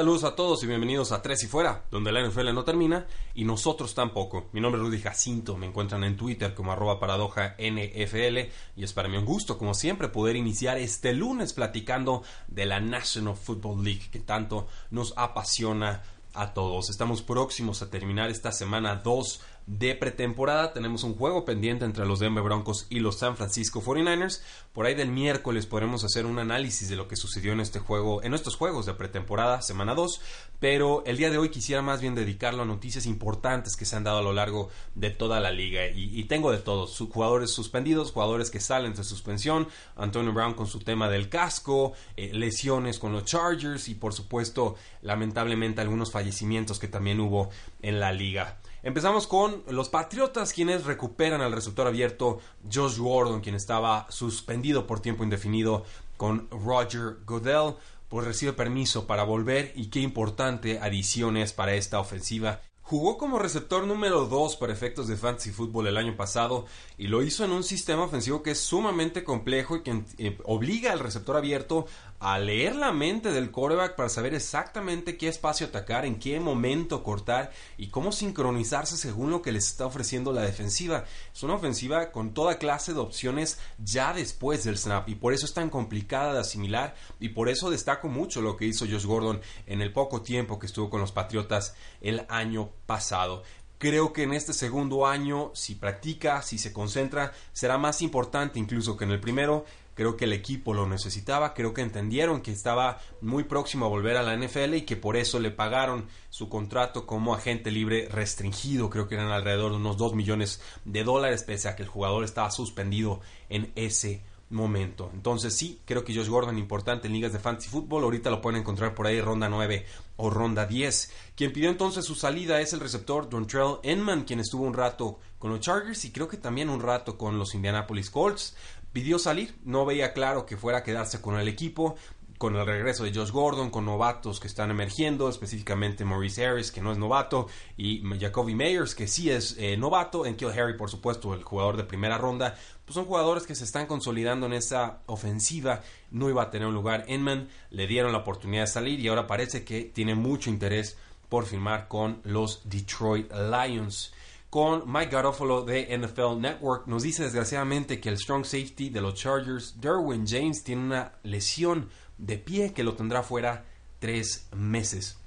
Saludos a todos y bienvenidos a Tres y Fuera, donde la NFL no termina y nosotros tampoco. Mi nombre es Rudy Jacinto, me encuentran en Twitter como arroba paradoja NFL y es para mí un gusto, como siempre, poder iniciar este lunes platicando de la National Football League que tanto nos apasiona a todos. Estamos próximos a terminar esta semana 2 de pretemporada. Tenemos un juego pendiente entre los Denver Broncos y los San Francisco 49ers. Por ahí del miércoles podremos hacer un análisis de lo que sucedió en este juego, en estos juegos de pretemporada, semana 2. Pero el día de hoy quisiera más bien dedicarlo a noticias importantes que se han dado a lo largo de toda la liga. Y, tengo de todos: jugadores suspendidos, jugadores que salen de suspensión, Antonio Brown con su tema del casco, eh, lesiones con los Chargers y, por supuesto, lamentablemente algunos fallecimientos que también hubo en la liga. Empezamos con los Patriotas, quienes recuperan al receptor abierto Josh Gordon, quien estaba suspendido por tiempo indefinido con Roger Goodell, pues recibe permiso para volver y qué importante adición es para esta ofensiva. Jugó como receptor número 2 para efectos de fantasy fútbol el año pasado y lo hizo en un sistema ofensivo que es sumamente complejo y que eh, obliga al receptor abierto a leer la mente del quarterback para saber exactamente qué espacio atacar, en qué momento cortar y cómo sincronizarse según lo que les está ofreciendo la defensiva. Es una ofensiva con toda clase de opciones ya después del snap y por eso es tan complicada de asimilar y por eso destaco mucho lo que hizo Josh Gordon en el poco tiempo que estuvo con los Patriotas el año pasado. Creo que en este segundo año, si practica, si se concentra, será más importante incluso que en el primero creo que el equipo lo necesitaba, creo que entendieron que estaba muy próximo a volver a la NFL y que por eso le pagaron su contrato como agente libre restringido, creo que eran alrededor de unos 2 millones de dólares, pese a que el jugador estaba suspendido en ese momento. Entonces sí, creo que Josh Gordon importante en ligas de fantasy fútbol, ahorita lo pueden encontrar por ahí ronda 9 o ronda 10. Quien pidió entonces su salida es el receptor Dontrell Enman, quien estuvo un rato con los Chargers y creo que también un rato con los Indianapolis Colts pidió salir, no veía claro que fuera a quedarse con el equipo, con el regreso de Josh Gordon, con novatos que están emergiendo, específicamente Maurice Harris, que no es novato, y Jacoby Meyers, que sí es eh, novato, en Kill Harry, por supuesto, el jugador de primera ronda, pues son jugadores que se están consolidando en esa ofensiva, no iba a tener un lugar. Enman, le dieron la oportunidad de salir y ahora parece que tiene mucho interés por firmar con los Detroit Lions con Mike Garofalo de NFL Network. Nos dice desgraciadamente que el strong safety de los Chargers, Derwin James, tiene una lesión de pie que lo tendrá fuera tres meses.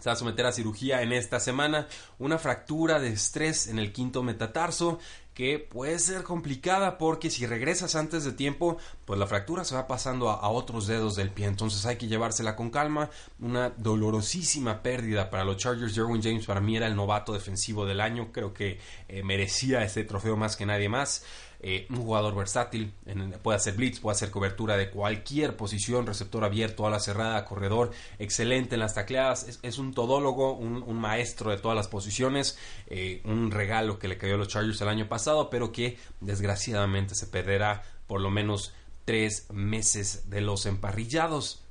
Se va a someter a cirugía en esta semana, una fractura de estrés en el quinto metatarso que puede ser complicada porque si regresas antes de tiempo, pues la fractura se va pasando a, otros dedos del pie. Entonces hay que llevársela con calma. Una dolorosísima pérdida para los Chargers. Jerwin James para mí era el novato defensivo del año. Creo que eh, merecía este trofeo más que nadie más. Eh, un jugador versátil, puede hacer blitz, puede hacer cobertura de cualquier posición, receptor abierto, a la cerrada, corredor, excelente en las tacleadas, es, un todólogo, un, maestro de todas las posiciones, eh, un regalo que le cayó a los Chargers el año pasado, pero que desgraciadamente se perderá por lo menos tres meses de los emparrillados.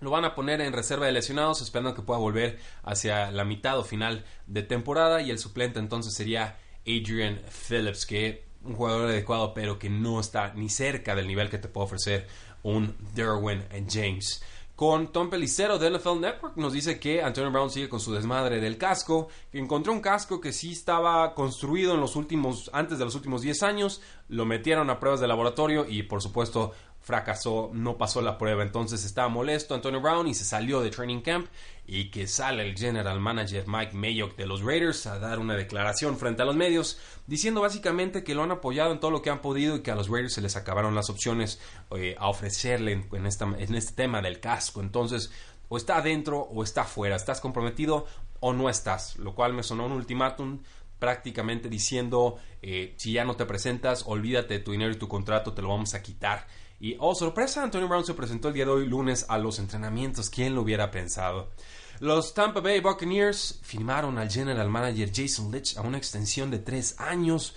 Lo van a poner en reserva de lesionados, esperando que pueda volver hacia la mitad o final de temporada. Y el suplente entonces sería Adrian Phillips, que un jugador adecuado, pero que no está ni cerca del nivel que te puede ofrecer un Derwin James. Con Tom Pelicero de NFL Network nos dice que Antonio Brown sigue con su desmadre del casco, que encontró un casco que sí estaba construido en los últimos, antes de los últimos 10 años, lo metieron a pruebas de laboratorio y por supuesto fracasó, no pasó la prueba. Entonces estaba molesto Antonio Brown y se salió de training camp y que sale el general manager Mike Mayock de los Raiders a dar una declaración frente a los medios diciendo básicamente que lo han apoyado en todo lo que han podido y que a los Raiders se les acabaron las opciones eh, a ofrecerle en, este tema del casco. Entonces o está adentro o está afuera, estás comprometido o no estás, lo cual me sonó un ultimátum prácticamente diciendo, eh, si ya no te presentas, olvídate de tu dinero y tu contrato, te lo vamos a quitar. Y, oh, sorpresa, Antonio Brown se presentó el día de hoy lunes a los entrenamientos. ¿Quién lo hubiera pensado? Los Tampa Bay Buccaneers firmaron al general manager Jason Litch a una extensión de tres años.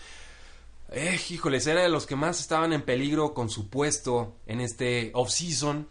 Eh, híjoles, era de los que más estaban en peligro con su puesto en este offseason.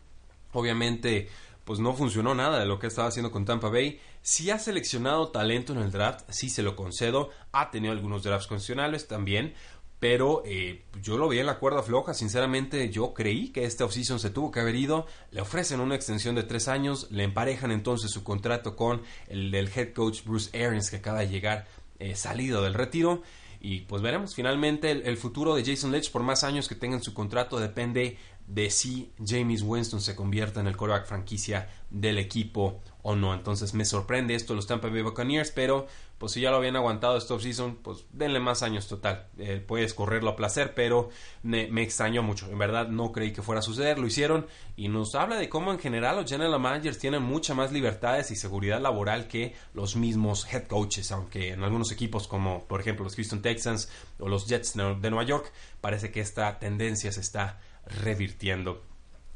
Obviamente, pues no funcionó nada de lo que estaba haciendo con Tampa Bay. Si ha seleccionado talento en el draft, sí se lo concedo. Ha tenido algunos drafts condicionales también. Pero eh, yo lo vi en la cuerda floja. Sinceramente, yo creí que este offseason se tuvo que haber ido. Le ofrecen una extensión de tres años. Le emparejan entonces su contrato con el del head coach Bruce Arians, que acaba de llegar eh, salido del retiro. Y pues veremos, finalmente el, futuro de Jason Leach por más años que tenga en su contrato depende de si James Winston se convierta en el quarterback franquicia del equipo o no. Entonces me sorprende esto los Tampa Bay Buccaneers, pero pues si ya lo habían aguantado esta offseason, pues denle más años total. Eh, puedes correrlo a placer, pero me, extrañó mucho. En verdad no creí que fuera a suceder, lo hicieron y nos habla de cómo en general los general managers tienen mucha más libertades y seguridad laboral que los mismos head coaches, aunque en algunos equipos como por ejemplo los Houston Texans o los Jets de Nueva York parece que esta tendencia se está revirtiendo.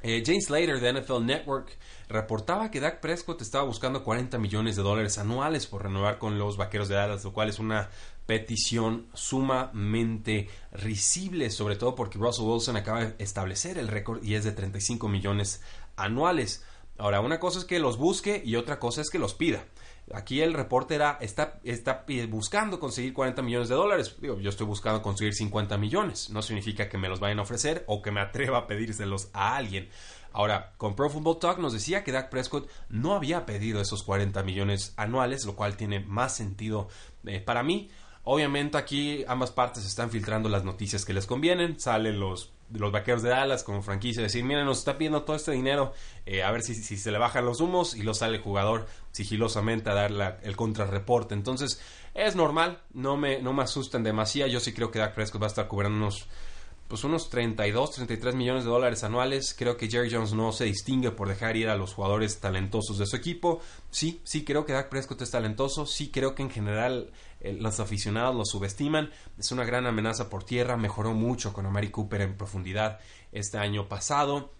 Eh, James Slater de NFL Network reportaba que Dak Prescott estaba buscando 40 millones de dólares anuales por renovar con los Vaqueros de Dallas, lo cual es una petición sumamente risible, sobre todo porque Russell Wilson acaba de establecer el récord y es de 35 millones anuales. Ahora, una cosa es que los busque y otra cosa es que los pida. Aquí el reporte era, está, está buscando conseguir 40 millones de dólares. Digo, yo estoy buscando conseguir 50 millones. No significa que me los vayan a ofrecer o que me atreva a pedírselos a alguien. Ahora, con Pro Football Talk nos decía que Dak Prescott no había pedido esos 40 millones anuales, lo cual tiene más sentido eh, para mí. Obviamente aquí ambas partes están filtrando las noticias que les convienen. Salen los, los vaqueros de Dallas como franquicia decir, miren, nos está pidiendo todo este dinero, eh, a ver si, si, se le bajan los humos y lo sale el jugador sigilosamente a dar el contrarreporte. Entonces, es normal, no me, no me asustan demasiado. Yo sí creo que Dak Prescott va a estar cubriendo unos pues unos 32, 33 millones de dólares anuales. Creo que Jerry Jones no se distingue por dejar ir a los jugadores talentosos de su equipo. Sí, sí creo que Dak Prescott es talentoso. Sí creo que en general eh, los aficionados lo subestiman. Es una gran amenaza por tierra. Mejoró mucho con Amari Cooper en profundidad este año pasado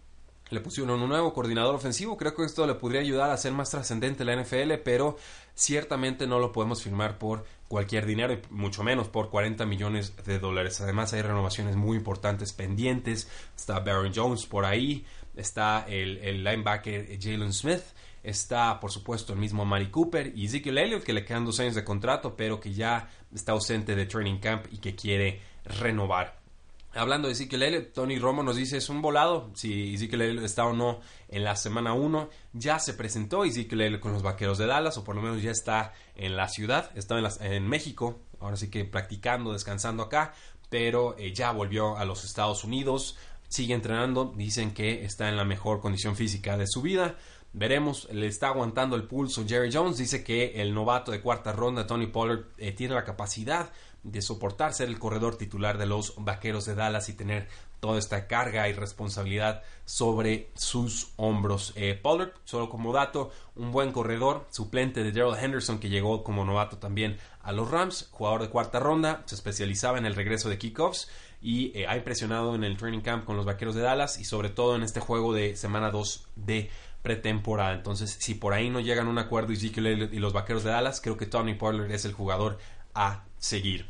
le pusieron un nuevo coordinador ofensivo. Creo que esto le podría ayudar a ser más trascendente la NFL, pero ciertamente no lo podemos firmar por cualquier dinero, y mucho menos por 40 millones de dólares. Además, hay renovaciones muy importantes pendientes. Está Baron Jones por ahí, está el, el linebacker Jalen Smith. Está, por supuesto, el mismo Mari Cooper y Ezekiel Elliott, que le quedan dos años de contrato, pero que ya está ausente de training camp y que quiere renovar. Hablando de Ezekiel Tony Romo nos dice es un volado si Ezekiel está o no en la semana 1. Ya se presentó Ezekiel con los Vaqueros de Dallas o por lo menos ya está en la ciudad, está en, en México, ahora sí que practicando, descansando acá, pero eh, ya volvió a los Estados Unidos, sigue entrenando, dicen que está en la mejor condición física de su vida. Veremos, le está aguantando el pulso Jerry Jones. Dice que el novato de cuarta ronda, Tony Pollard, eh, tiene la capacidad de soportar ser el corredor titular de los Vaqueros de Dallas y tener toda esta carga y responsabilidad sobre sus hombros. Eh, Pollard, solo como dato, un buen corredor, suplente de Daryl Henderson que llegó como novato también a los Rams, jugador de cuarta ronda, se especializaba en el regreso de kickoffs y eh, ha impresionado en el training camp con los Vaqueros de Dallas y sobre todo en este juego de semana 2 de pretemporada. Entonces, si por ahí no llegan a un acuerdo Ezekiel y los Vaqueros de Dallas, creo que Tony Pollard es el jugador a seguir.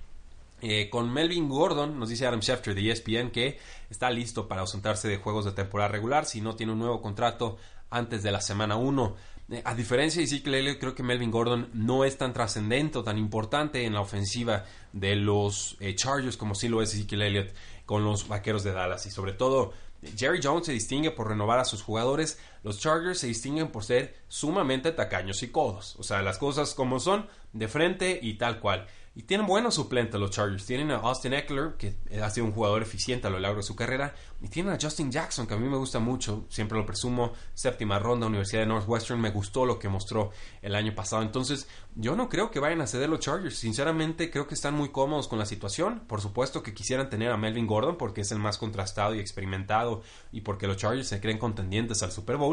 Eh, con Melvin Gordon, nos dice Adam Schefter de ESPN que está listo para ausentarse de juegos de temporada regular si no tiene un nuevo contrato antes de la semana 1. Eh, a diferencia de Ezekiel Elliott, creo que Melvin Gordon no es tan trascendente o tan importante en la ofensiva de los eh, Chargers como sí lo es Ezekiel Elliott con los Vaqueros de Dallas. Y sobre todo, Jerry Jones se distingue por renovar a sus jugadores. Los Chargers se distinguen por ser sumamente tacaños y codos. O sea, las cosas como son, de frente y tal cual. Y tienen buenos suplentes los Chargers. Tienen a Austin Eckler, que ha sido un jugador eficiente a lo largo de su carrera. Y tienen a Justin Jackson, que a mí me gusta mucho. Siempre lo presumo. Séptima ronda, Universidad de Northwestern. Me gustó lo que mostró el año pasado. Entonces, yo no creo que vayan a ceder los Chargers. Sinceramente, creo que están muy cómodos con la situación. Por supuesto que quisieran tener a Melvin Gordon, porque es el más contrastado y experimentado. Y porque los Chargers se creen contendientes al Super Bowl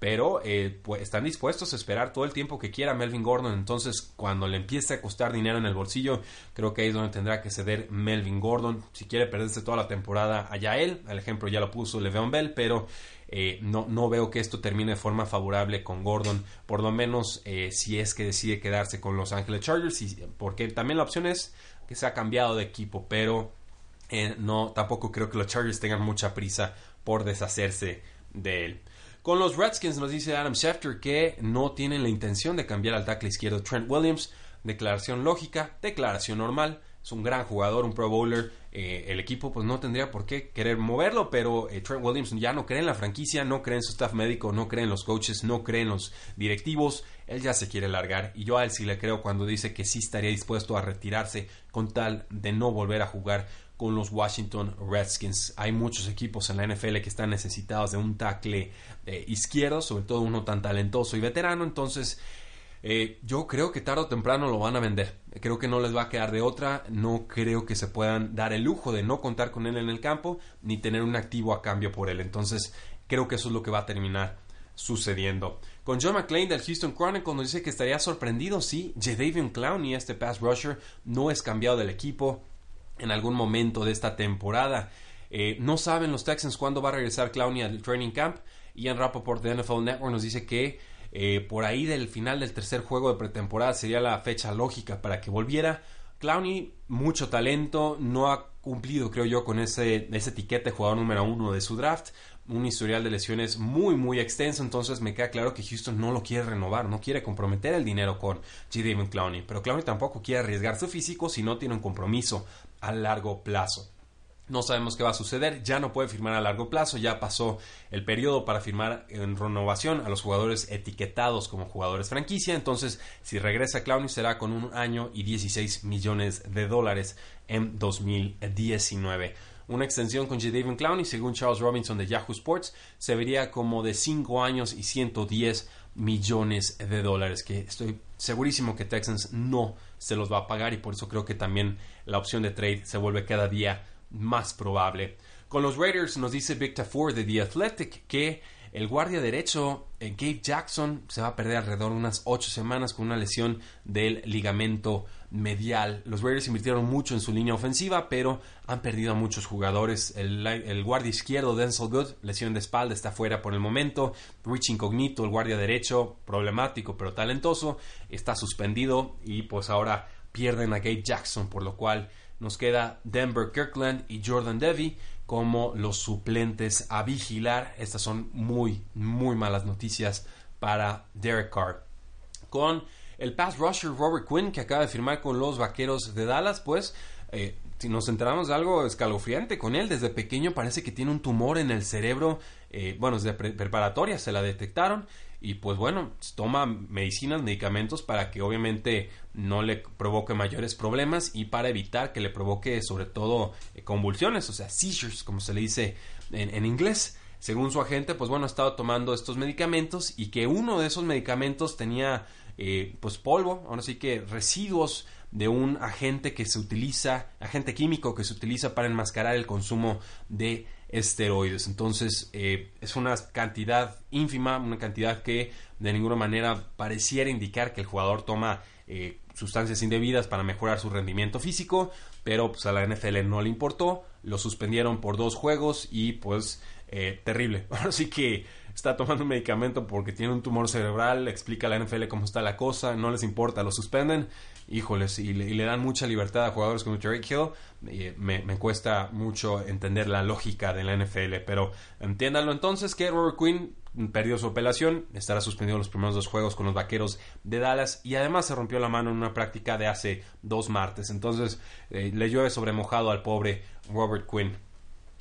pero eh, pues, están dispuestos a esperar todo el tiempo que quiera Melvin Gordon. Entonces, cuando le empiece a costar dinero en el bolsillo, creo que ahí es donde tendrá que ceder Melvin Gordon. Si quiere perderse toda la temporada, allá él. El ejemplo ya lo puso Le'Veon Bell, pero eh, no, no, veo que esto termine de forma favorable con Gordon, por lo menos eh, si es que decide quedarse con Los Angeles Chargers, porque también la opción es que se ha cambiado de equipo, pero no, tampoco creo que los Chargers tengan mucha prisa por deshacerse de él. Con los Redskins nos dice Adam Schefter que no tienen la intención de cambiar al tackle izquierdo Trent Williams. Declaración lógica, declaración normal. Es un gran jugador, un pro bowler. Eh, el equipo pues no tendría por qué querer moverlo, pero eh, Trent Williams ya no cree en la franquicia, no cree en su staff médico, no cree en los coaches, no cree en los directivos. Él ya se quiere largar y yo a él sí le creo cuando dice que sí estaría dispuesto a retirarse con tal de no volver a jugar con los Washington Redskins. Hay muchos equipos en la NFL que están necesitados de un tackle eh, izquierdo, sobre todo uno tan talentoso y veterano, entonces yo creo que tarde o temprano lo van a vender. Creo que no les va a quedar de otra. No creo que se puedan dar el lujo de no contar con él en el campo ni tener un activo a cambio por él. Entonces, creo que eso es lo que va a terminar sucediendo. Con John McClain del Houston Chronicle nos dice que estaría sorprendido si Jadavion Clowney, este pass rusher, no es cambiado del equipo en algún momento de esta temporada. Eh, no saben los Texans cuándo va a regresar Clowney al training camp. Ian Rappaport de NFL Network nos dice que eh, por ahí del final del tercer juego de pretemporada sería la fecha lógica para que volviera. Clowney, mucho talento, no ha cumplido, creo yo, con ese, ese etiquete jugador número uno de su draft. Un historial de lesiones muy, muy extenso. Entonces me queda claro que Houston no lo quiere renovar, no quiere comprometer el dinero con G. David Clowney. Pero Clowney tampoco quiere arriesgar su físico si no tiene un compromiso a largo plazo. No sabemos qué va a suceder, ya no puede firmar a largo plazo, ya pasó el periodo para firmar en renovación a los jugadores etiquetados como jugadores franquicia, entonces si regresa Clowney será con un año y 16 millones de dólares en 2019. Una extensión con Jadavion Clowney, según Charles Robinson de Yahoo Sports, se vería como de 5 años y 110 millones de dólares, que estoy segurísimo que Texans no se los va a pagar y por eso creo que también la opción de trade se vuelve cada día más probable. Con los Raiders nos dice Victor Ford de The Athletic que el guardia derecho eh, Gabe Jackson se va a perder alrededor de unas ocho semanas con una lesión del ligamento medial. Los Raiders invirtieron mucho en su línea ofensiva, pero han perdido a muchos jugadores. El, guardia izquierdo, Denzel Good, lesión de espalda, está fuera por el momento. Rich Incognito, el guardia derecho, problemático pero talentoso, está suspendido y pues ahora pierden a Gabe Jackson, por lo cual nos queda Denver Kirkland y Jordan Devy como los suplentes a vigilar. Estas son muy, muy malas noticias para Derek Carr. Con el pass rusher Robert Quinn, que acaba de firmar con los Vaqueros de Dallas, pues eh, si nos enteramos de algo escalofriante con él, desde pequeño parece que tiene un tumor en el cerebro, eh, bueno, desde preparatoria se la detectaron y pues bueno, toma medicinas, medicamentos para que obviamente no le provoque mayores problemas y para evitar que le provoque sobre todo eh, convulsiones, o sea, seizures, como se le dice en, inglés. Según su agente, pues bueno, ha estado tomando estos medicamentos y que uno de esos medicamentos tenía eh, pues polvo, ahora sí que residuos de un agente que se utiliza, agente químico que se utiliza para enmascarar el consumo de esteroides. Entonces eh, es una cantidad ínfima, una cantidad que de ninguna manera pareciera indicar que el jugador toma eh, sustancias indebidas para mejorar su rendimiento físico, pero pues a la NFL no le importó, lo suspendieron por dos juegos y pues eh, terrible. Ahora sí que está tomando un medicamento porque tiene un tumor cerebral, explica a la NFL cómo está la cosa, no les importa, lo suspenden híjoles, y le, dan mucha libertad a jugadores como Terry Hill, me, cuesta mucho entender la lógica de la NFL, pero entiéndanlo entonces que Robert Quinn perdió su apelación, estará suspendido los primeros dos juegos con los Vaqueros de Dallas y además se rompió la mano en una práctica de hace dos martes, entonces eh, le llueve sobre mojado al pobre Robert Quinn.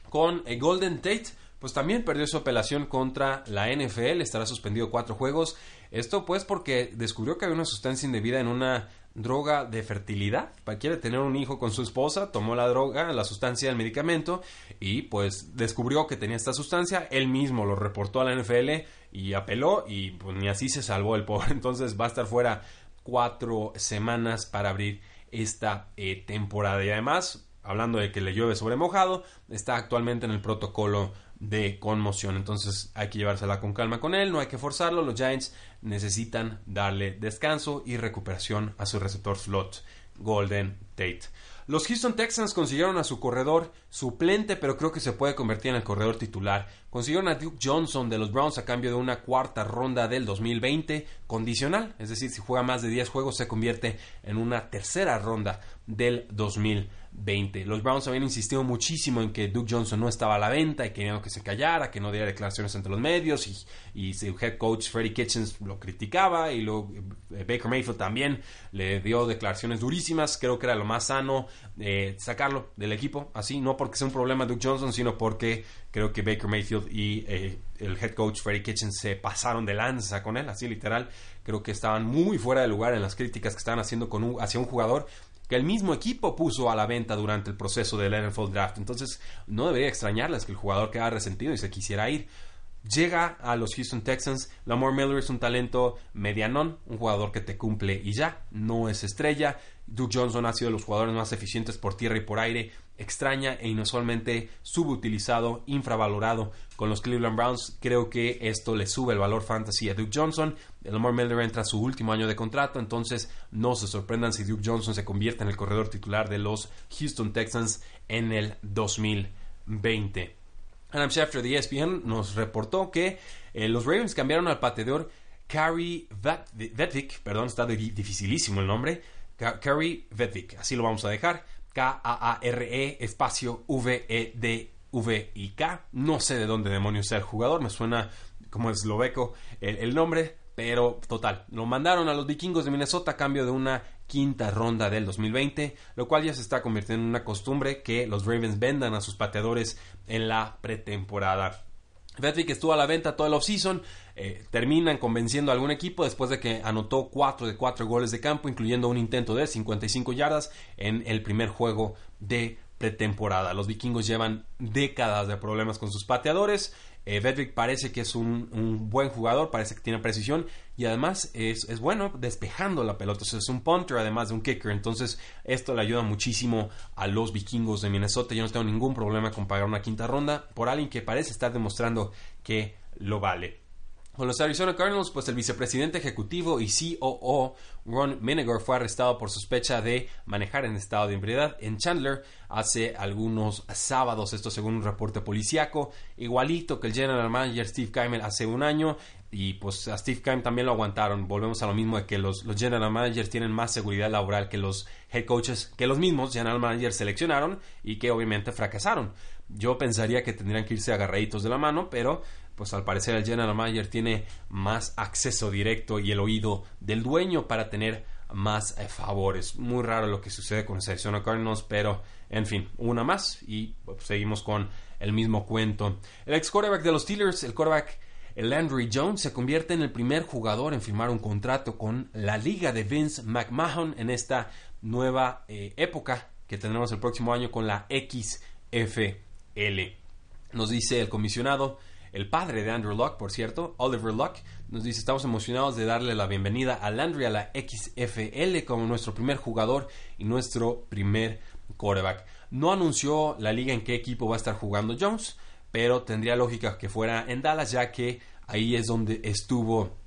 Con el Golden Tate, pues también perdió su apelación contra la NFL, estará suspendido cuatro juegos. Esto pues porque descubrió que había una sustancia indebida en una droga de fertilidad. Quiere tener un hijo con su esposa, tomó la droga, la sustancia, el medicamento y pues descubrió que tenía esta sustancia. Él mismo lo reportó a la NFL y apeló y pues ni así se salvó el pobre. Entonces va a estar fuera cuatro semanas para abrir esta eh, temporada. Y además hablando de que le llueve sobre mojado, está actualmente en el protocolo de conmoción. Entonces hay que llevársela con calma con él, no hay que forzarlo. Los Giants necesitan darle descanso y recuperación a su receptor slot, Golden Tate. Los Houston Texans consiguieron a su corredor suplente, pero creo que se puede convertir en el corredor titular. Consiguieron a Duke Johnson de los Browns a cambio de una cuarta ronda del 2020 condicional, es decir, si juega más de 10 juegos se convierte en una tercera ronda del 2020. 20. Los Browns habían insistido muchísimo en que Duke Johnson no estaba a la venta y querían que se callara, que no diera declaraciones ante los medios y, y su head coach Freddie Kitchens lo criticaba y luego eh, Baker Mayfield también le dio declaraciones durísimas. Creo que era lo más sano eh, sacarlo del equipo, así, no porque sea un problema Duke Johnson, sino porque creo que Baker Mayfield y eh, el head coach Freddie Kitchens se pasaron de lanza con él, así literal. Creo que estaban muy fuera de lugar en las críticas que estaban haciendo con hacia un jugador que el mismo equipo puso a la venta durante el proceso del NFL Draft. Entonces, no debería extrañarles que el jugador quedara resentido y se quisiera ir. Llega a los Houston Texans. Lamar Miller es un talento medianón, un jugador que te cumple y ya, no es estrella. Duke Johnson ha sido de los jugadores más eficientes por tierra y por aire, extraña e inusualmente subutilizado, infravalorado con los Cleveland Browns. Creo que esto le sube el valor fantasy a Duke Johnson. El Lamar Miller entra a su último año de contrato, entonces no se sorprendan si Duke Johnson se convierte en el corredor titular de los Houston Texans en el 2020. Adam Schefter de ESPN nos reportó que eh, los Ravens cambiaron al pateador Carrie Vetvik, perdón, está dificilísimo el nombre, Carrie Vetvik, así lo vamos a dejar, K-A-A-R-E espacio V-E-D-V-I-K, no sé de dónde demonios sea el jugador, me suena como esloveco el, el nombre, pero total, lo mandaron a los vikingos de Minnesota a cambio de una quinta ronda del 2020, lo cual ya se está convirtiendo en una costumbre que los Ravens vendan a sus pateadores en la pretemporada. Que estuvo a la venta todo el offseason, eh, terminan convenciendo a algún equipo después de que anotó 4 de 4 goles de campo, incluyendo un intento de 55 yardas en el primer juego de pretemporada. Los vikingos llevan décadas de problemas con sus pateadores. Eh, parece que es un, buen jugador, parece que tiene precisión y además es, bueno despejando la pelota. es un punter además de un kicker. Entonces, esto le ayuda muchísimo a los vikingos de Minnesota. Yo no tengo ningún problema con pagar una quinta ronda por alguien que parece estar demostrando que lo vale. Con los Arizona Cardinals, pues el vicepresidente ejecutivo y COO Ron Menegor fue arrestado por sospecha de manejar en estado de ebriedad en Chandler hace algunos sábados, esto según un reporte policíaco, igualito que el general manager Steve Keimel hace un año y pues a Steve Keim también lo aguantaron. Volvemos a lo mismo de que los, los, general managers tienen más seguridad laboral que los head coaches, que los mismos general managers seleccionaron y que obviamente fracasaron. Yo pensaría que tendrían que irse agarraditos de la mano, pero pues al parecer el general manager tiene más acceso directo y el oído del dueño para tener más eh, favores. Muy raro lo que sucede con Arizona Cardinals, pero en fin, una más y pues, seguimos con el mismo cuento. El ex quarterback de los Steelers, el quarterback Landry Jones, se convierte en el primer jugador en firmar un contrato con la liga de Vince McMahon en esta nueva eh, época que tendremos el próximo año con la XFL. Nos dice el comisionado el padre de Andrew Luck, por cierto, Oliver Luck, nos dice, estamos emocionados de darle la bienvenida a Landry a la XFL como nuestro primer jugador y nuestro primer quarterback. No anunció la liga en qué equipo va a estar jugando Jones, pero tendría lógica que fuera en Dallas, ya que ahí es donde estuvo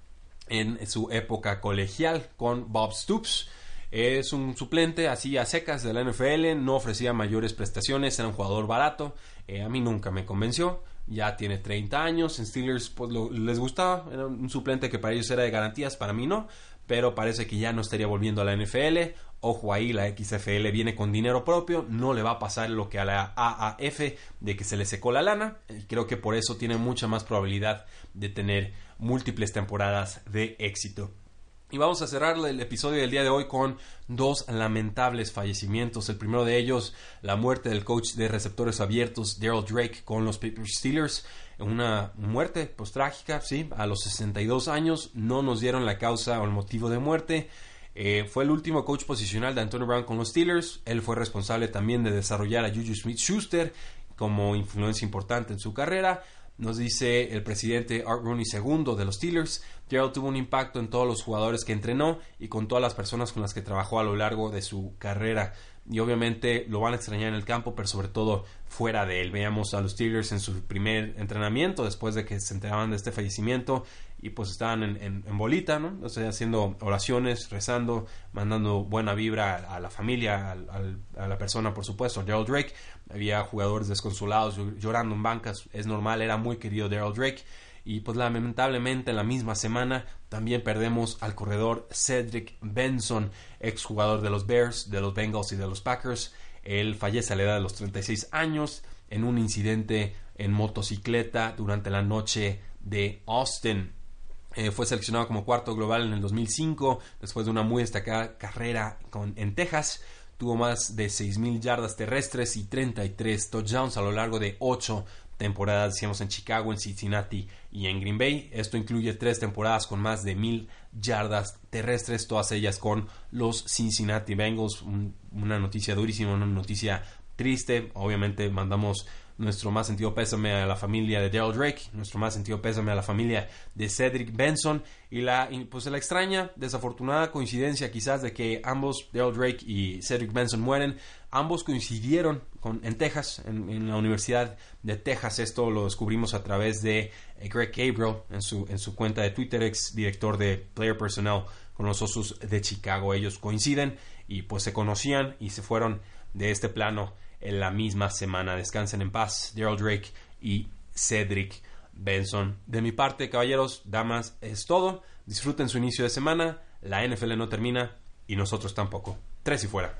en su época colegial con Bob Stoops. Es un suplente así a secas de la NFL, no ofrecía mayores prestaciones, era un jugador barato. Eh, a mí nunca me convenció ya tiene 30 años. En Steelers pues, les gustaba, era un suplente que para ellos era de garantías, para mí no, pero parece que ya no estaría volviendo a la NFL. Ojo ahí, la XFL viene con dinero propio, no le va a pasar lo que a la AAF de que se le secó la lana. Y creo que por eso tiene mucha más probabilidad de tener múltiples temporadas de éxito. Y vamos a cerrar el episodio del día de hoy con dos lamentables fallecimientos. El primero de ellos, la muerte del coach de receptores abiertos, Daryl Drake, con los Paper Steelers. Una muerte pues trágica, sí, a los 62 años. No nos dieron la causa o el motivo de muerte. Eh, fue el último coach posicional de Antonio Brown con los Steelers. Él fue responsable también de desarrollar a Juju Smith Schuster como influencia importante en su carrera. Nos dice el presidente Art Rooney II de los Steelers, Gerald tuvo un impacto en todos los jugadores que entrenó y con todas las personas con las que trabajó a lo largo de su carrera. Y obviamente lo van a extrañar en el campo, pero sobre todo fuera de él. Veamos a los Steelers en su primer entrenamiento después de que se enteraban de este fallecimiento y pues estaban en, bolita, ¿no? Haciendo oraciones, rezando, mandando buena vibra a, la familia, a, la persona, por supuesto, Daryl Drake. Había jugadores desconsolados llorando en bancas, es normal, era muy querido Daryl Drake. Y pues lamentablemente en la misma semana también perdemos al corredor Cedric Benson, exjugador de los Bears, de los Bengals y de los Packers. Él fallece a la edad de los 36 años en un incidente en motocicleta durante la noche de Austin. Eh, fue seleccionado como cuarto global en el 2005 después de una muy destacada carrera con, en Texas. Tuvo más de 6.000 yardas terrestres y 33 touchdowns a lo largo de 8 temporadas, decíamos, en Chicago, en Cincinnati y en Green Bay. Esto incluye tres temporadas con más de 1.000 yardas terrestres, todas ellas con los Cincinnati Bengals. una noticia durísima, una noticia triste. Obviamente mandamos nuestro más sentido pésame a la familia de Daryl Drake, nuestro más sentido pésame a la familia de Cedric Benson y la pues la extraña, desafortunada coincidencia quizás de que ambos Daryl Drake y Cedric Benson mueren, ambos coincidieron en Texas, en, la Universidad de Texas, esto lo descubrimos a través de eh, Greg Gabriel en su, en su cuenta de Twitter, ex director de Player Personnel con los Osos de Chicago, ellos coinciden y pues se conocían y se fueron de este plano en la misma semana. Descansen en paz, Daryl Drake y Cedric Benson. De mi parte, caballeros, damas, es todo. Disfruten su inicio de semana. La NFL no termina y nosotros tampoco. Tres y fuera.